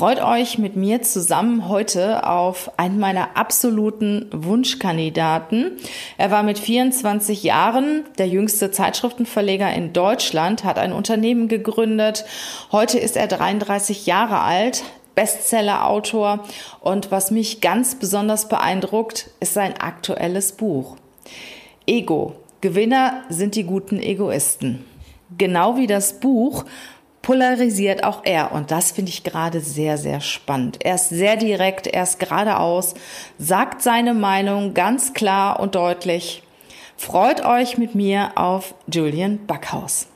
Freut euch mit mir zusammen heute auf einen meiner absoluten Wunschkandidaten. Er war mit 24 Jahren der jüngste Zeitschriftenverleger in Deutschland, hat ein Unternehmen gegründet. Heute ist er 33 Jahre alt, Bestseller-Autor und was mich ganz besonders beeindruckt, ist sein aktuelles Buch. Ego. Gewinner sind die guten Egoisten. Genau wie das Buch polarisiert auch er. Und das finde ich gerade sehr, sehr spannend. Er ist sehr direkt, er ist geradeaus, sagt seine Meinung ganz klar und deutlich. Freut euch mit mir auf Julian Backhaus.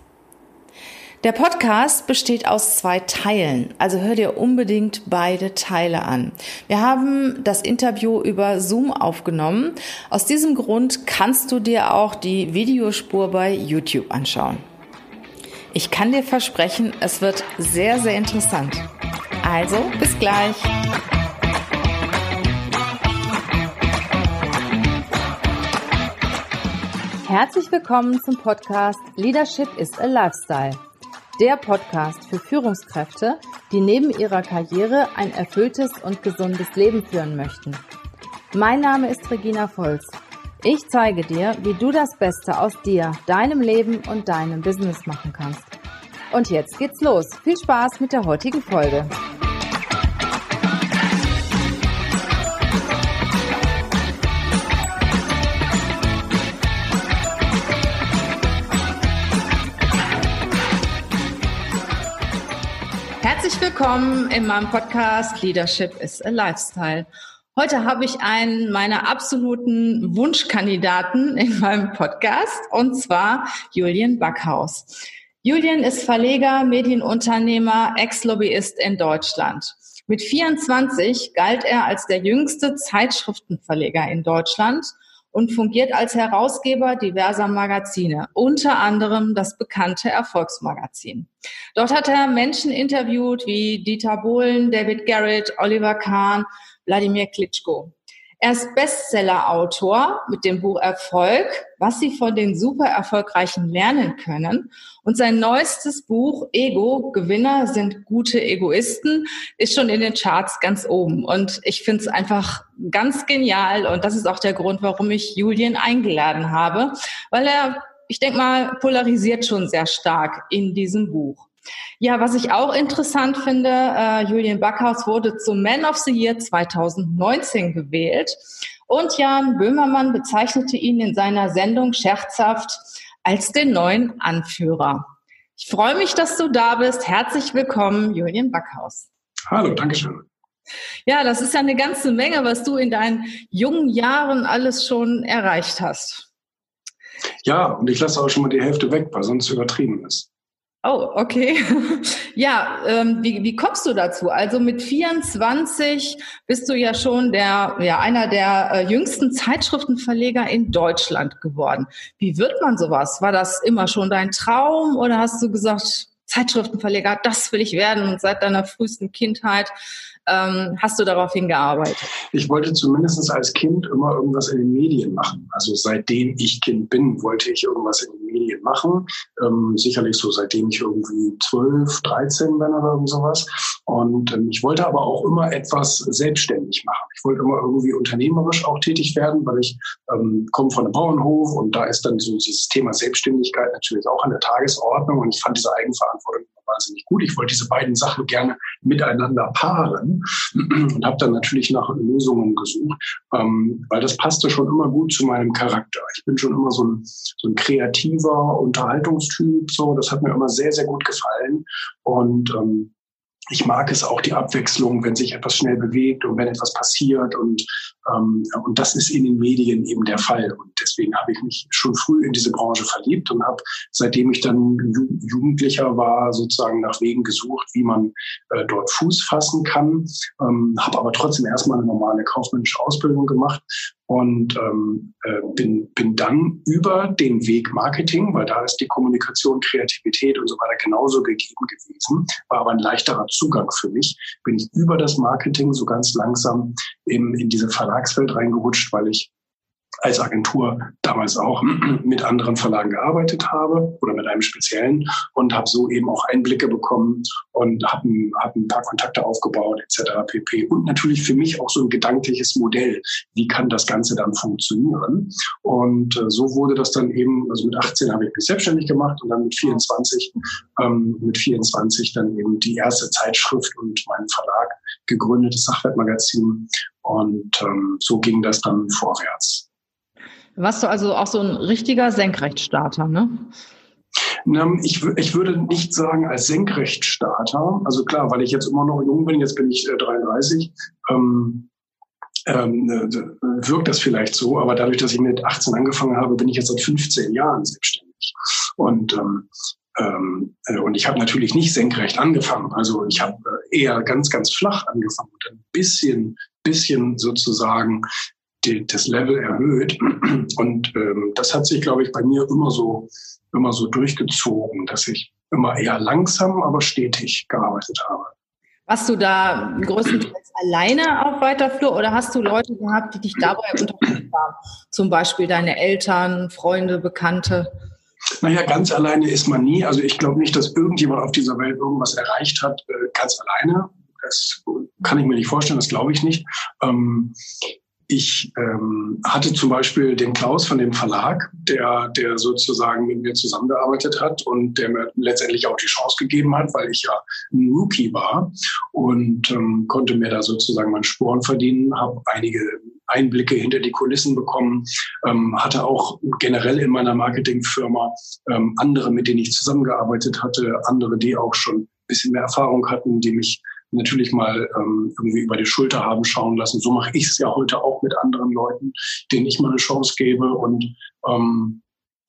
Der Podcast besteht aus zwei Teilen, also hör dir unbedingt beide Teile an. Wir haben das Interview über Zoom aufgenommen. Aus diesem Grund kannst du dir auch die Videospur bei YouTube anschauen. Ich kann dir versprechen, es wird sehr, sehr interessant. Also, bis gleich. Herzlich willkommen zum Podcast Leadership is a Lifestyle. Der Podcast für Führungskräfte, die neben ihrer Karriere ein erfülltes und gesundes Leben führen möchten. Mein Name ist Regina Volz ich zeige dir, wie du das Beste aus dir, deinem Leben und deinem Business machen kannst. Und jetzt geht's los. Viel Spaß mit der heutigen Folge. Herzlich willkommen in meinem Podcast Leadership is a Lifestyle. Heute habe ich einen meiner absoluten Wunschkandidaten in meinem Podcast und zwar Julian Backhaus. Julian ist Verleger, Medienunternehmer, Ex-Lobbyist in Deutschland. Mit 24 galt er als der jüngste Zeitschriftenverleger in Deutschland und fungiert als Herausgeber diverser Magazine, unter anderem das bekannte Erfolgsmagazin. Dort hat er Menschen interviewt wie Dieter Bohlen, David Garrett, Oliver Kahn, Wladimir Klitschko. Er ist Bestseller-Autor mit dem Buch Erfolg, was Sie von den super Erfolgreichen lernen können. Und sein neuestes Buch Ego, Gewinner sind gute Egoisten, ist schon in den Charts ganz oben. Und ich finde es einfach ganz genial. Und das ist auch der Grund, warum ich Julian eingeladen habe, weil er, ich denke mal, polarisiert schon sehr stark in diesem Buch. Ja, was ich auch interessant finde, äh, Julian Backhaus wurde zum Man of the Year 2019 gewählt und Jan Böhmermann bezeichnete ihn in seiner Sendung scherzhaft als den neuen Anführer. Ich freue mich, dass du da bist. Herzlich willkommen, Julian Backhaus. Hallo, danke schön. Ja, das ist ja eine ganze Menge, was du in deinen jungen Jahren alles schon erreicht hast. Ja, und ich lasse auch schon mal die Hälfte weg, weil sonst übertrieben ist. Oh, okay. ja, ähm, wie, wie kommst du dazu? Also mit 24 bist du ja schon der, ja, einer der äh, jüngsten Zeitschriftenverleger in Deutschland geworden. Wie wird man sowas? War das immer schon dein Traum oder hast du gesagt, Zeitschriftenverleger, das will ich werden und seit deiner frühesten Kindheit ähm, hast du darauf hingearbeitet? Ich wollte zumindest als Kind immer irgendwas in den Medien machen. Also seitdem ich Kind bin, wollte ich irgendwas in den Medien machen. Ähm, sicherlich so seitdem ich irgendwie 12, 13 bin oder irgend sowas. Und ähm, ich wollte aber auch immer etwas selbstständig machen. Ich wollte immer irgendwie unternehmerisch auch tätig werden, weil ich ähm, komme von einem Bauernhof und da ist dann so dieses Thema Selbstständigkeit natürlich auch an der Tagesordnung und ich fand diese Eigenverantwortung wahnsinnig gut. Ich wollte diese beiden Sachen gerne miteinander paaren und habe dann natürlich nach Lösungen gesucht, ähm, weil das passte schon immer gut zu meinem Charakter. Ich bin schon immer so ein, so ein kreativer Unterhaltungstyp, so das hat mir immer sehr, sehr gut gefallen und ähm, ich mag es auch die Abwechslung, wenn sich etwas schnell bewegt und wenn etwas passiert und und das ist in den Medien eben der Fall. Und deswegen habe ich mich schon früh in diese Branche verliebt und habe seitdem ich dann Jugendlicher war sozusagen nach Wegen gesucht, wie man äh, dort Fuß fassen kann, ähm, habe aber trotzdem erstmal eine normale kaufmännische Ausbildung gemacht und ähm, äh, bin, bin dann über den Weg Marketing, weil da ist die Kommunikation, Kreativität und so weiter genauso gegeben gewesen, war aber ein leichterer Zugang für mich, bin ich über das Marketing so ganz langsam eben in diese Verlagswelt reingerutscht, weil ich als Agentur damals auch mit anderen Verlagen gearbeitet habe oder mit einem speziellen und habe so eben auch Einblicke bekommen und habe hab ein paar Kontakte aufgebaut etc. pp. Und natürlich für mich auch so ein gedankliches Modell, wie kann das Ganze dann funktionieren. Und äh, so wurde das dann eben, also mit 18 habe ich mich selbstständig gemacht und dann mit 24, ähm, mit 24 dann eben die erste Zeitschrift und meinen Verlag gegründetes Sachwertmagazin. Und ähm, so ging das dann vorwärts. Warst du also auch so ein richtiger Senkrechtstarter, ne? Ich, ich würde nicht sagen als Senkrechtstarter. Also klar, weil ich jetzt immer noch jung bin, jetzt bin ich 33, äh, ähm, ähm, äh, wirkt das vielleicht so. Aber dadurch, dass ich mit 18 angefangen habe, bin ich jetzt seit 15 Jahren selbstständig. Und ähm, ähm, äh, und ich habe natürlich nicht senkrecht angefangen. Also ich habe äh, eher ganz, ganz flach angefangen und ein bisschen, bisschen sozusagen die, das Level erhöht. Und ähm, das hat sich, glaube ich, bei mir immer so, immer so durchgezogen, dass ich immer eher langsam, aber stetig gearbeitet habe. Warst du da größtenteils alleine auf weiter Flur oder hast du Leute gehabt, die dich dabei unterstützt haben? Zum Beispiel deine Eltern, Freunde, Bekannte? Naja, ganz alleine ist man nie. Also ich glaube nicht, dass irgendjemand auf dieser Welt irgendwas erreicht hat, äh, ganz alleine. Das kann ich mir nicht vorstellen, das glaube ich nicht. Ähm, ich ähm, hatte zum Beispiel den Klaus von dem Verlag, der, der sozusagen mit mir zusammengearbeitet hat und der mir letztendlich auch die Chance gegeben hat, weil ich ja ein Rookie war und ähm, konnte mir da sozusagen meinen Sporen verdienen, habe einige Einblicke hinter die Kulissen bekommen, ähm, hatte auch generell in meiner Marketingfirma ähm, andere, mit denen ich zusammengearbeitet hatte, andere, die auch schon ein bisschen mehr Erfahrung hatten, die mich natürlich mal ähm, irgendwie über die Schulter haben schauen lassen. So mache ich es ja heute auch mit anderen Leuten, denen ich mal eine Chance gebe und ähm,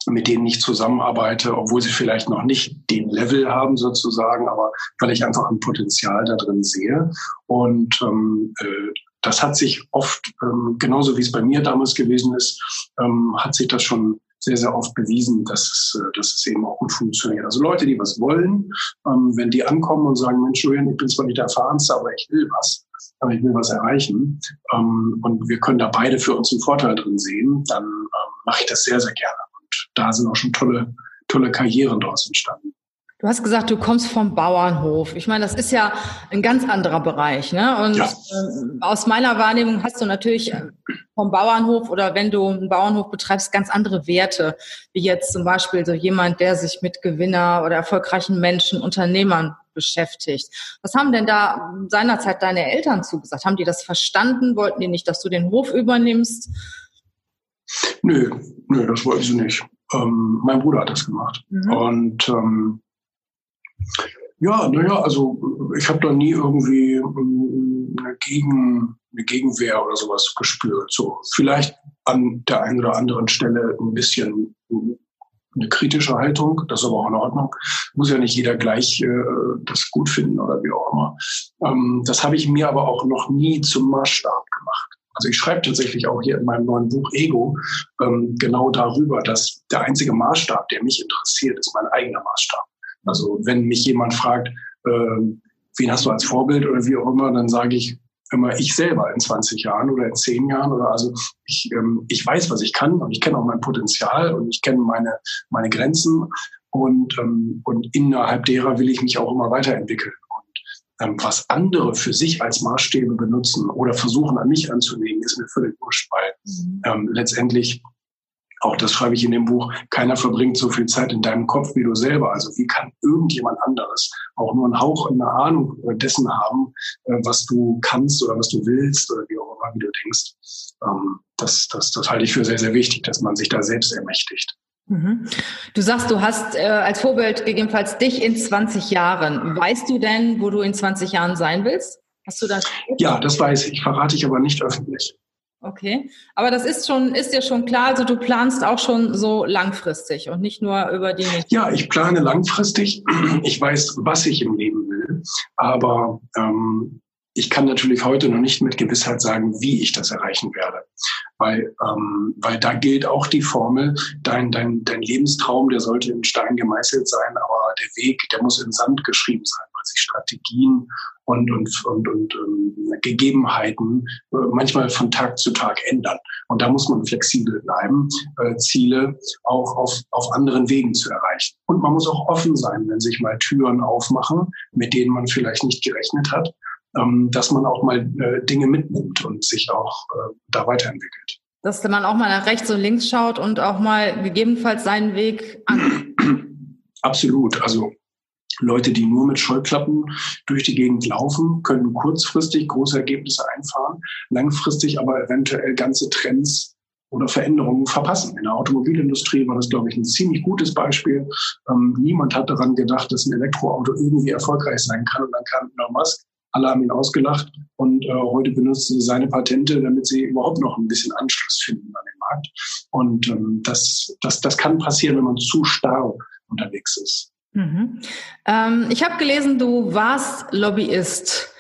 mit denen ich zusammenarbeite, obwohl sie vielleicht noch nicht den Level haben sozusagen, aber weil ich einfach ein Potenzial da drin sehe. Und ähm, äh, das hat sich oft, ähm, genauso wie es bei mir damals gewesen ist, ähm, hat sich das schon sehr, sehr oft bewiesen, dass es, äh, dass es eben auch gut funktioniert. Also Leute, die was wollen, ähm, wenn die ankommen und sagen, Mensch, Julian, ich bin zwar nicht der Erfahrenste, aber ich will was, aber ich will was erreichen ähm, und wir können da beide für uns einen Vorteil drin sehen, dann ähm, mache ich das sehr, sehr gerne. Und da sind auch schon tolle, tolle Karrieren daraus entstanden. Du hast gesagt, du kommst vom Bauernhof. Ich meine, das ist ja ein ganz anderer Bereich. Ne? Und ja. äh, aus meiner Wahrnehmung hast du natürlich äh, vom Bauernhof oder wenn du einen Bauernhof betreibst, ganz andere Werte, wie jetzt zum Beispiel so jemand, der sich mit Gewinner oder erfolgreichen Menschen, Unternehmern beschäftigt. Was haben denn da seinerzeit deine Eltern zugesagt? Haben die das verstanden? Wollten die nicht, dass du den Hof übernimmst? Nö, nö, das wollten sie nicht. Ähm, mein Bruder hat das gemacht. Mhm. Und ähm, ja, naja, also ich habe da nie irgendwie ähm, eine, Gegen, eine Gegenwehr oder sowas gespürt. So vielleicht an der einen oder anderen Stelle ein bisschen eine kritische Haltung, das ist aber auch in Ordnung. Muss ja nicht jeder gleich äh, das gut finden oder wie auch immer. Ähm, das habe ich mir aber auch noch nie zum Maßstab gemacht. Also ich schreibe tatsächlich auch hier in meinem neuen Buch Ego ähm, genau darüber, dass der einzige Maßstab, der mich interessiert, ist mein eigener Maßstab. Also wenn mich jemand fragt, äh, wen hast du als Vorbild oder wie auch immer, dann sage ich immer ich selber in 20 Jahren oder in 10 Jahren oder also ich, ähm, ich weiß, was ich kann und ich kenne auch mein Potenzial und ich kenne meine, meine Grenzen und, ähm, und innerhalb derer will ich mich auch immer weiterentwickeln. Und ähm, was andere für sich als Maßstäbe benutzen oder versuchen an mich anzulegen, ist mir völlig wurscht, weil mhm. ähm, letztendlich auch das schreibe ich in dem Buch, keiner verbringt so viel Zeit in deinem Kopf wie du selber. Also wie kann irgendjemand anderes auch nur einen Hauch eine Ahnung dessen haben, äh, was du kannst oder was du willst oder wie auch immer, wie du denkst. Ähm, das, das, das halte ich für sehr, sehr wichtig, dass man sich da selbst ermächtigt. Mhm. Du sagst, du hast äh, als Vorbild gegebenenfalls dich in 20 Jahren. Weißt du denn, wo du in 20 Jahren sein willst? Hast du das? Ja, das weiß ich, verrate ich aber nicht öffentlich. Okay, aber das ist schon, ist dir schon klar, also du planst auch schon so langfristig und nicht nur über die. Ja, ich plane langfristig. Ich weiß, was ich im Leben will, aber ähm, ich kann natürlich heute noch nicht mit Gewissheit sagen, wie ich das erreichen werde. Weil, ähm, weil da gilt auch die Formel, dein, dein, dein Lebenstraum, der sollte in Stein gemeißelt sein, aber der Weg, der muss in Sand geschrieben sein. Sich Strategien und, und, und, und ähm, Gegebenheiten äh, manchmal von Tag zu Tag ändern. Und da muss man flexibel bleiben, äh, Ziele auch auf, auf anderen Wegen zu erreichen. Und man muss auch offen sein, wenn sich mal Türen aufmachen, mit denen man vielleicht nicht gerechnet hat, ähm, dass man auch mal äh, Dinge mitnimmt und sich auch äh, da weiterentwickelt. Dass man auch mal nach rechts und links schaut und auch mal gegebenenfalls seinen Weg an. Absolut. Also Leute, die nur mit Scheuklappen durch die Gegend laufen, können kurzfristig große Ergebnisse einfahren, langfristig aber eventuell ganze Trends oder Veränderungen verpassen. In der Automobilindustrie war das, glaube ich, ein ziemlich gutes Beispiel. Ähm, niemand hat daran gedacht, dass ein Elektroauto irgendwie erfolgreich sein kann. Und dann kam Elon Musk, alle haben ihn ausgelacht und äh, heute benutzen sie seine Patente, damit sie überhaupt noch ein bisschen Anschluss finden an den Markt. Und ähm, das, das, das kann passieren, wenn man zu starr unterwegs ist. Mhm. Ähm, ich habe gelesen, du warst Lobbyist.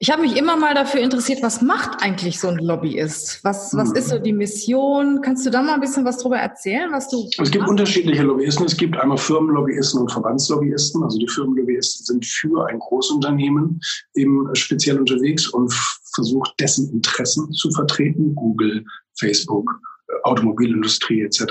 Ich habe mich immer mal dafür interessiert, was macht eigentlich so ein Lobbyist? Was, was ist so die Mission? Kannst du da mal ein bisschen was drüber erzählen, was du. Es gibt unterschiedliche Lobbyisten. Es gibt einmal Firmenlobbyisten und Verbandslobbyisten. Also die Firmenlobbyisten sind für ein Großunternehmen eben speziell unterwegs und versucht, dessen Interessen zu vertreten. Google, Facebook, Automobilindustrie etc.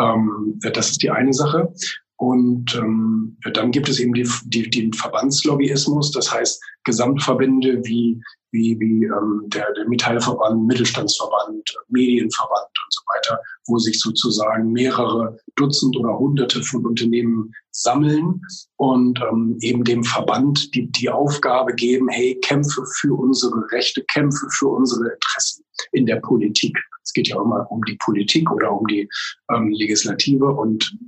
Ähm, das ist die eine Sache. Und ähm, dann gibt es eben die, die, den Verbandslobbyismus, das heißt Gesamtverbände wie, wie, wie ähm, der, der Metallverband, Mittelstandsverband, Medienverband und so weiter, wo sich sozusagen mehrere Dutzend oder Hunderte von Unternehmen sammeln und ähm, eben dem Verband die, die Aufgabe geben, hey, kämpfe für unsere Rechte, kämpfe für unsere Interessen in der Politik. Es geht ja immer um die Politik oder um die ähm, Legislative und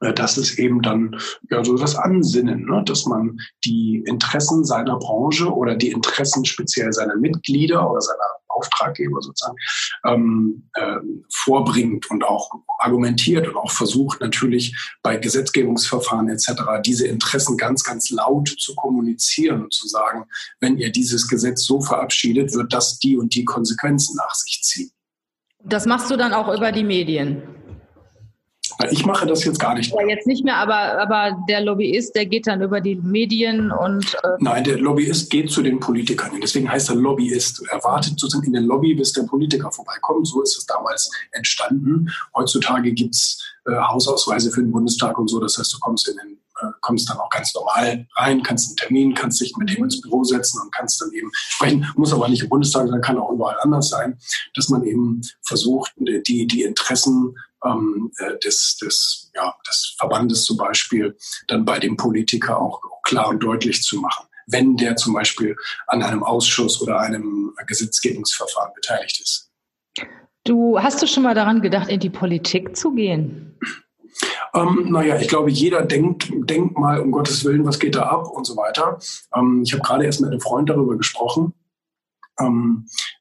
das ist eben dann ja so das Ansinnen, ne? dass man die Interessen seiner Branche oder die Interessen speziell seiner Mitglieder oder seiner Auftraggeber sozusagen ähm, äh, vorbringt und auch argumentiert und auch versucht natürlich bei Gesetzgebungsverfahren etc. diese Interessen ganz, ganz laut zu kommunizieren und zu sagen, wenn ihr dieses Gesetz so verabschiedet, wird das die und die Konsequenzen nach sich ziehen. Das machst du dann auch über die Medien? Ich mache das jetzt gar nicht. Ja, jetzt nicht mehr, aber, aber der Lobbyist, der geht dann über die Medien und. Äh Nein, der Lobbyist geht zu den Politikern. Deswegen heißt er Lobbyist. Er wartet sozusagen in der Lobby, bis der Politiker vorbeikommt. So ist es damals entstanden. Heutzutage gibt es äh, Hausausweise für den Bundestag und so. Das heißt, du kommst in den äh, kommst dann auch ganz normal rein, kannst einen Termin, kannst dich mit dem ins Büro setzen und kannst dann eben sprechen. Muss aber nicht im Bundestag sein, kann auch überall anders sein, dass man eben versucht, die, die Interessen ähm, äh, des, des, ja, des Verbandes zum Beispiel dann bei dem Politiker auch klar und deutlich zu machen, wenn der zum Beispiel an einem Ausschuss oder einem Gesetzgebungsverfahren beteiligt ist. Du hast du schon mal daran gedacht, in die Politik zu gehen? Ähm, naja, ich glaube, jeder denkt, denkt mal, um Gottes Willen, was geht da ab und so weiter. Ähm, ich habe gerade erst mit einem Freund darüber gesprochen. Ähm, äh,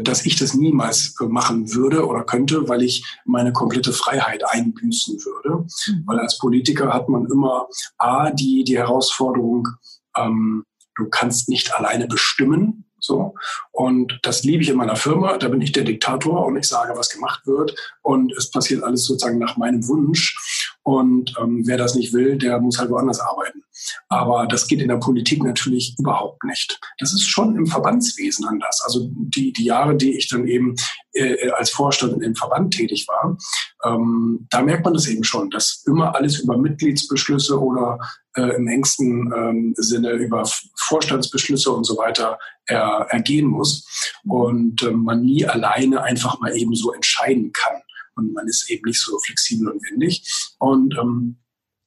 dass ich das niemals äh, machen würde oder könnte, weil ich meine komplette Freiheit einbüßen würde. Mhm. Weil als Politiker hat man immer A, die, die Herausforderung, ähm, du kannst nicht alleine bestimmen, so. Und das liebe ich in meiner Firma. Da bin ich der Diktator und ich sage, was gemacht wird. Und es passiert alles sozusagen nach meinem Wunsch. Und ähm, wer das nicht will, der muss halt woanders arbeiten. Aber das geht in der Politik natürlich überhaupt nicht. Das ist schon im Verbandswesen anders. Also die, die Jahre, die ich dann eben äh, als Vorstand im Verband tätig war, ähm, da merkt man das eben schon, dass immer alles über Mitgliedsbeschlüsse oder äh, im engsten ähm, Sinne über Vorstandsbeschlüsse und so weiter er, ergehen muss und äh, man nie alleine einfach mal eben so entscheiden kann und man ist eben nicht so flexibel und wendig. Und ähm,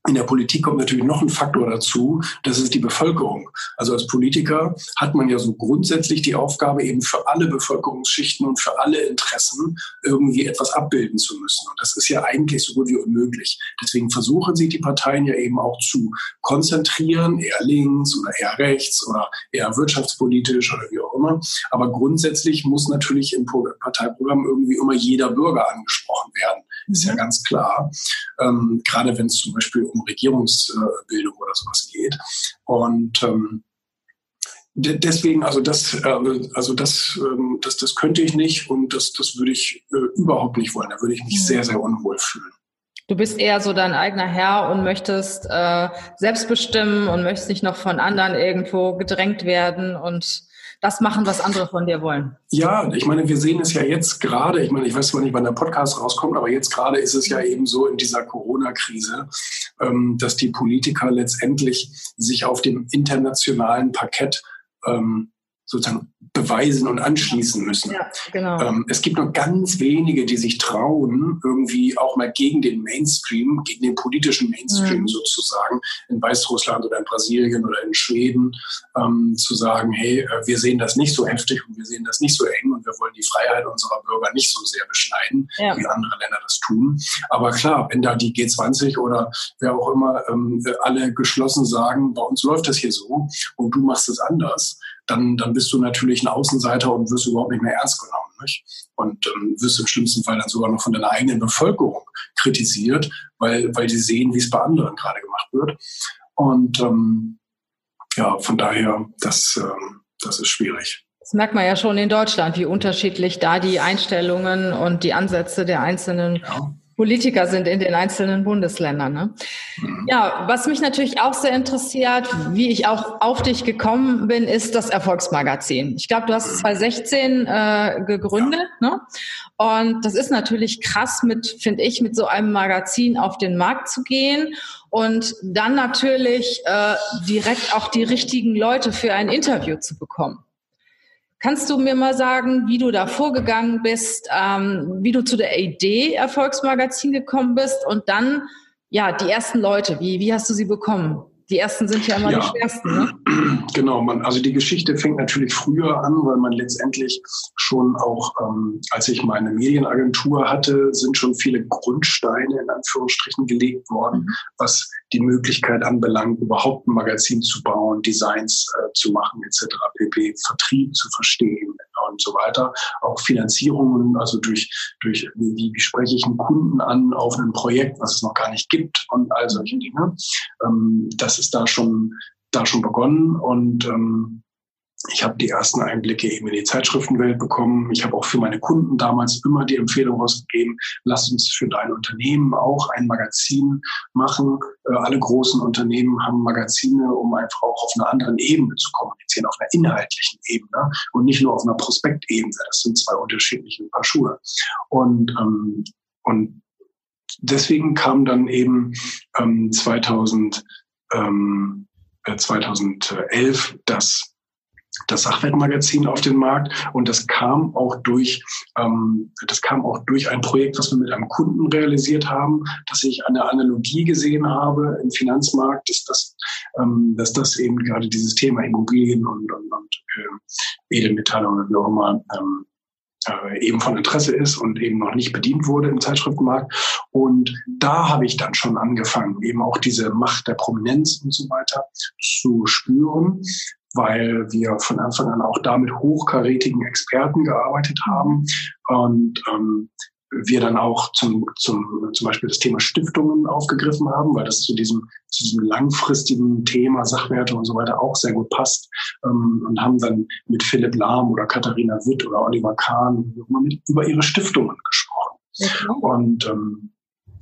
in der Politik kommt natürlich noch ein Faktor dazu, das ist die Bevölkerung. Also als Politiker hat man ja so grundsätzlich die Aufgabe, eben für alle Bevölkerungsschichten und für alle Interessen irgendwie etwas abbilden zu müssen. Und das ist ja eigentlich so gut wie unmöglich. Deswegen versuchen sich die Parteien ja eben auch zu konzentrieren, eher links oder eher rechts oder eher wirtschaftspolitisch oder wie auch immer. Aber grundsätzlich muss natürlich im Parteiprogramm irgendwie immer jeder Bürger angesprochen werden. Ist ja mhm. ganz klar. Ähm, gerade wenn es zum Beispiel um Regierungsbildung oder sowas geht. Und ähm, deswegen, also das, äh, also das, ähm, das, das könnte ich nicht und das, das würde ich äh, überhaupt nicht wollen. Da würde ich mich mhm. sehr, sehr unwohl fühlen. Du bist eher so dein eigener Herr und möchtest äh, selbst bestimmen und möchtest nicht noch von anderen irgendwo gedrängt werden und das machen, was andere von dir wollen. Ja, ich meine, wir sehen es ja jetzt gerade, ich meine, ich weiß zwar nicht, wann der Podcast rauskommt, aber jetzt gerade ist es ja eben so in dieser Corona-Krise, ähm, dass die Politiker letztendlich sich auf dem internationalen Parkett ähm, sozusagen beweisen und anschließen müssen. Ja, genau. Ähm, es gibt nur ganz wenige, die sich trauen, irgendwie auch mal gegen den Mainstream, gegen den politischen Mainstream mhm. sozusagen, in Weißrussland oder in Brasilien oder in Schweden, ähm, zu sagen, hey, äh, wir sehen das nicht so heftig und wir sehen das nicht so eng und wir wollen die Freiheit unserer Bürger nicht so sehr beschneiden, ja. wie andere Länder das tun. Aber klar, wenn da die G20 oder wer auch immer ähm, alle geschlossen sagen, bei uns läuft das hier so und du machst es anders, dann, dann bist du natürlich ein Außenseiter und wirst überhaupt nicht mehr ernst genommen. Nicht? Und ähm, wirst im schlimmsten Fall dann sogar noch von deiner eigenen Bevölkerung kritisiert, weil, weil die sehen, wie es bei anderen gerade gemacht wird. Und ähm, ja, von daher, das, ähm, das ist schwierig. Das merkt man ja schon in Deutschland, wie unterschiedlich da die Einstellungen und die Ansätze der einzelnen ja. Politiker sind in den einzelnen Bundesländern. Ne? Mhm. Ja, was mich natürlich auch sehr interessiert, wie ich auch auf dich gekommen bin, ist das Erfolgsmagazin. Ich glaube, du hast 2016 äh, gegründet. Ja. Ne? Und das ist natürlich krass, mit, finde ich, mit so einem Magazin auf den Markt zu gehen und dann natürlich äh, direkt auch die richtigen Leute für ein Interview zu bekommen. Kannst du mir mal sagen, wie du da vorgegangen bist, ähm, wie du zu der Idee Erfolgsmagazin gekommen bist und dann, ja, die ersten Leute, wie, wie hast du sie bekommen? Die ersten sind ja immer ja. die schwersten. Ne? Genau, man, also die Geschichte fängt natürlich früher an, weil man letztendlich schon auch, ähm, als ich meine Medienagentur hatte, sind schon viele Grundsteine in Anführungsstrichen gelegt worden, mhm. was die Möglichkeit anbelangt, überhaupt ein Magazin zu bauen, Designs äh, zu machen etc., pp, Vertrieb zu verstehen und so weiter. Auch Finanzierungen, also durch, durch wie, wie spreche ich einen Kunden an auf ein Projekt, was es noch gar nicht gibt und all solche Dinge. Ähm, das ist da schon, da schon begonnen und ähm, ich habe die ersten Einblicke eben in die Zeitschriftenwelt bekommen. Ich habe auch für meine Kunden damals immer die Empfehlung rausgegeben, lass uns für dein Unternehmen auch ein Magazin machen. Äh, alle großen Unternehmen haben Magazine, um einfach auch auf einer anderen Ebene zu kommunizieren, auf einer inhaltlichen Ebene und nicht nur auf einer Prospektebene. Das sind zwei unterschiedliche Paar Schuhe. Und, ähm, und deswegen kam dann eben ähm, 2000, ähm, 2011 äh, das das Sachwertmagazin auf den Markt. Und das kam auch durch ähm, das kam auch durch ein Projekt, was wir mit einem Kunden realisiert haben, dass ich eine Analogie gesehen habe im Finanzmarkt, dass das ähm, dass das eben gerade dieses Thema Immobilien und, und, und äh, Edelmetalle oder wie auch immer ähm, äh, eben von Interesse ist und eben noch nicht bedient wurde im Zeitschriftenmarkt. Und da habe ich dann schon angefangen, eben auch diese Macht der Prominenz und so weiter zu spüren weil wir von Anfang an auch da mit hochkarätigen Experten gearbeitet haben und ähm, wir dann auch zum, zum, zum Beispiel das Thema Stiftungen aufgegriffen haben, weil das zu diesem, zu diesem langfristigen Thema Sachwerte und so weiter auch sehr gut passt ähm, und haben dann mit Philipp Lahm oder Katharina Witt oder Oliver Kahn über ihre Stiftungen gesprochen. Okay. Und ähm,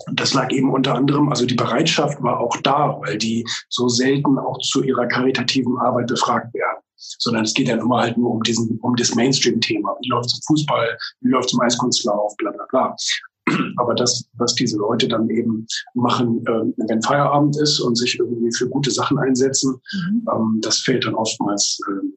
und das lag eben unter anderem, also die Bereitschaft war auch da, weil die so selten auch zu ihrer karitativen Arbeit befragt werden. Sondern es geht ja immer halt nur um diesen, um das Mainstream-Thema. Wie läuft es im Fußball? Wie läuft es im Eiskunstlauf? Bla, bla, bla. Aber das, was diese Leute dann eben machen, äh, wenn Feierabend ist und sich irgendwie für gute Sachen einsetzen, mhm. ähm, das fällt dann oftmals äh,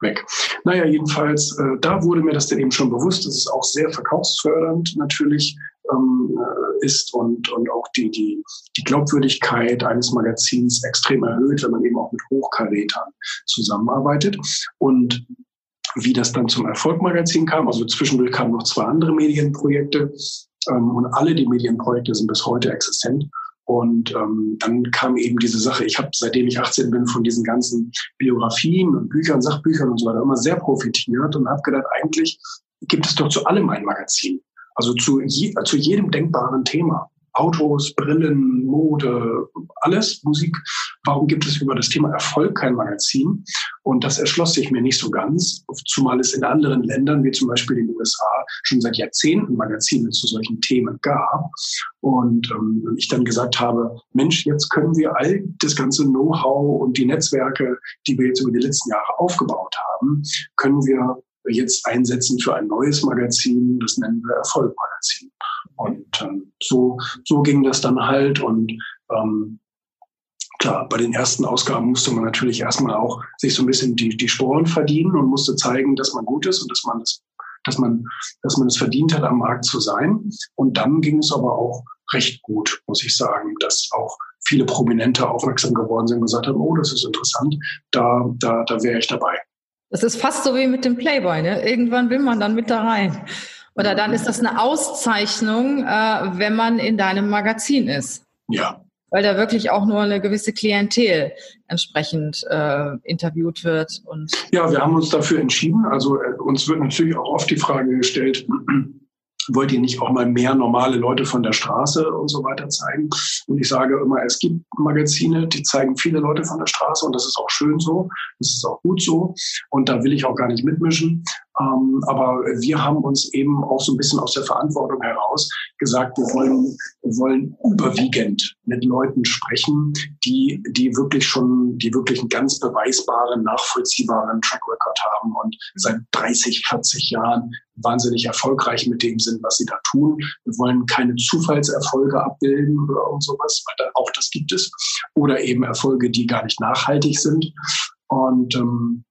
weg. Naja, jedenfalls, äh, da wurde mir das dann eben schon bewusst. Das ist auch sehr verkaufsfördernd natürlich ähm, äh, ist und, und auch die, die, die Glaubwürdigkeit eines Magazins extrem erhöht, wenn man eben auch mit Hochkarätern zusammenarbeitet. Und wie das dann zum Erfolgmagazin kam, also zwischendurch kamen noch zwei andere Medienprojekte ähm, und alle die Medienprojekte sind bis heute existent. Und ähm, dann kam eben diese Sache, ich habe, seitdem ich 18 bin, von diesen ganzen Biografien und Büchern, Sachbüchern und so weiter immer sehr profitiert und habe gedacht, eigentlich gibt es doch zu allem ein Magazin. Also zu, je, zu jedem denkbaren Thema Autos, Brillen, Mode, alles, Musik. Warum gibt es über das Thema Erfolg kein Magazin? Und das erschloss sich mir nicht so ganz, zumal es in anderen Ländern, wie zum Beispiel den USA, schon seit Jahrzehnten Magazine zu solchen Themen gab. Und ähm, ich dann gesagt habe, Mensch, jetzt können wir all das ganze Know-how und die Netzwerke, die wir jetzt über die letzten Jahre aufgebaut haben, können wir jetzt einsetzen für ein neues Magazin, das nennen wir Erfolgmagazin. Und ähm, so, so ging das dann halt. Und ähm, klar, bei den ersten Ausgaben musste man natürlich erstmal auch sich so ein bisschen die, die Sporen verdienen und musste zeigen, dass man gut ist und dass man das, dass man, dass man es verdient hat, am Markt zu sein. Und dann ging es aber auch recht gut, muss ich sagen, dass auch viele Prominente aufmerksam geworden sind und gesagt haben, oh, das ist interessant, da, da, da wäre ich dabei. Das ist fast so wie mit dem Playboy, ne? Irgendwann will man dann mit da rein. Oder dann ist das eine Auszeichnung, äh, wenn man in deinem Magazin ist. Ja. Weil da wirklich auch nur eine gewisse Klientel entsprechend äh, interviewt wird. Und ja, wir haben uns dafür entschieden. Also äh, uns wird natürlich auch oft die Frage gestellt, wollt ihr nicht auch mal mehr normale Leute von der Straße und so weiter zeigen? Und ich sage immer, es gibt Magazine, die zeigen viele Leute von der Straße und das ist auch schön so, das ist auch gut so und da will ich auch gar nicht mitmischen. Ähm, aber wir haben uns eben auch so ein bisschen aus der Verantwortung heraus gesagt, wir wollen, wir wollen überwiegend mit Leuten sprechen, die, die wirklich schon, die wirklich einen ganz beweisbaren, nachvollziehbaren Track Record haben und seit 30, 40 Jahren wahnsinnig erfolgreich mit dem sind, was sie da tun. Wir wollen keine Zufallserfolge abbilden oder sowas, weil auch das gibt es. Oder eben Erfolge, die gar nicht nachhaltig sind. Und ähm,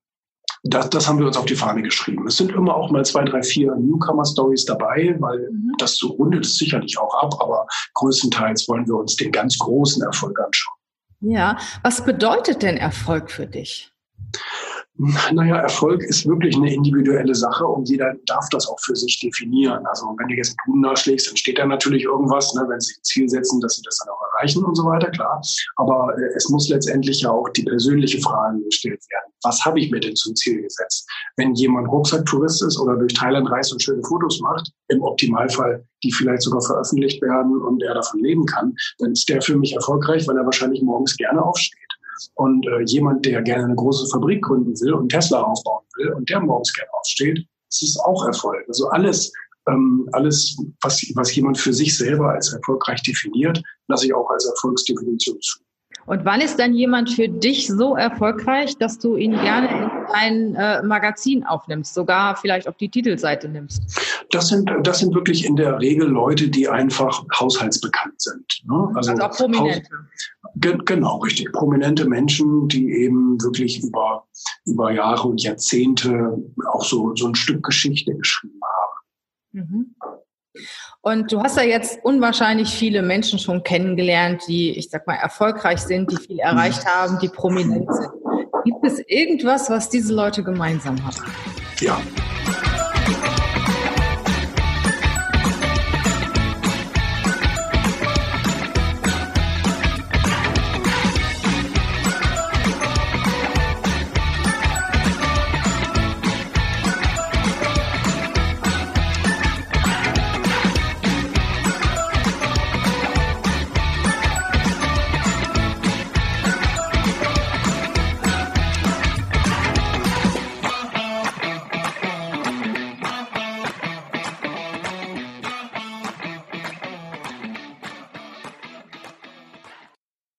das, das haben wir uns auf die Fahne geschrieben. Es sind immer auch mal zwei, drei, vier Newcomer-Stories dabei, weil mhm. das so rundet es sicherlich auch ab, aber größtenteils wollen wir uns den ganz großen Erfolg anschauen. Ja, was bedeutet denn Erfolg für dich? Naja, Erfolg ist wirklich eine individuelle Sache und jeder darf das auch für sich definieren. Also wenn du jetzt einen Huhn nachschlägst, dann steht da natürlich irgendwas, ne, wenn sie ein Ziel setzen, dass sie das dann auch erreichen und so weiter, klar. Aber äh, es muss letztendlich ja auch die persönliche Frage gestellt werden. Was habe ich mir denn zum Ziel gesetzt? Wenn jemand Rucksacktourist ist oder durch Thailand reist und schöne Fotos macht, im Optimalfall die vielleicht sogar veröffentlicht werden und er davon leben kann, dann ist der für mich erfolgreich, weil er wahrscheinlich morgens gerne aufsteht. Und äh, jemand, der gerne eine große Fabrik gründen will und Tesla aufbauen will und der morgens gerne aufsteht, ist auch Erfolg. Also alles, ähm, alles, was, was jemand für sich selber als erfolgreich definiert, lasse ich auch als Erfolgsdefinition zu. Und wann ist dann jemand für dich so erfolgreich, dass du ihn gerne in dein äh, Magazin aufnimmst, sogar vielleicht auf die Titelseite nimmst? Das sind, das sind wirklich in der Regel Leute, die einfach haushaltsbekannt sind. Ne? Also, also, auch Prominente. Haus, genau, richtig. Prominente Menschen, die eben wirklich über, über Jahre und Jahrzehnte auch so, so ein Stück Geschichte geschrieben haben. Mhm. Und du hast ja jetzt unwahrscheinlich viele Menschen schon kennengelernt, die, ich sag mal, erfolgreich sind, die viel erreicht mhm. haben, die prominent sind. Gibt es irgendwas, was diese Leute gemeinsam haben? Ja,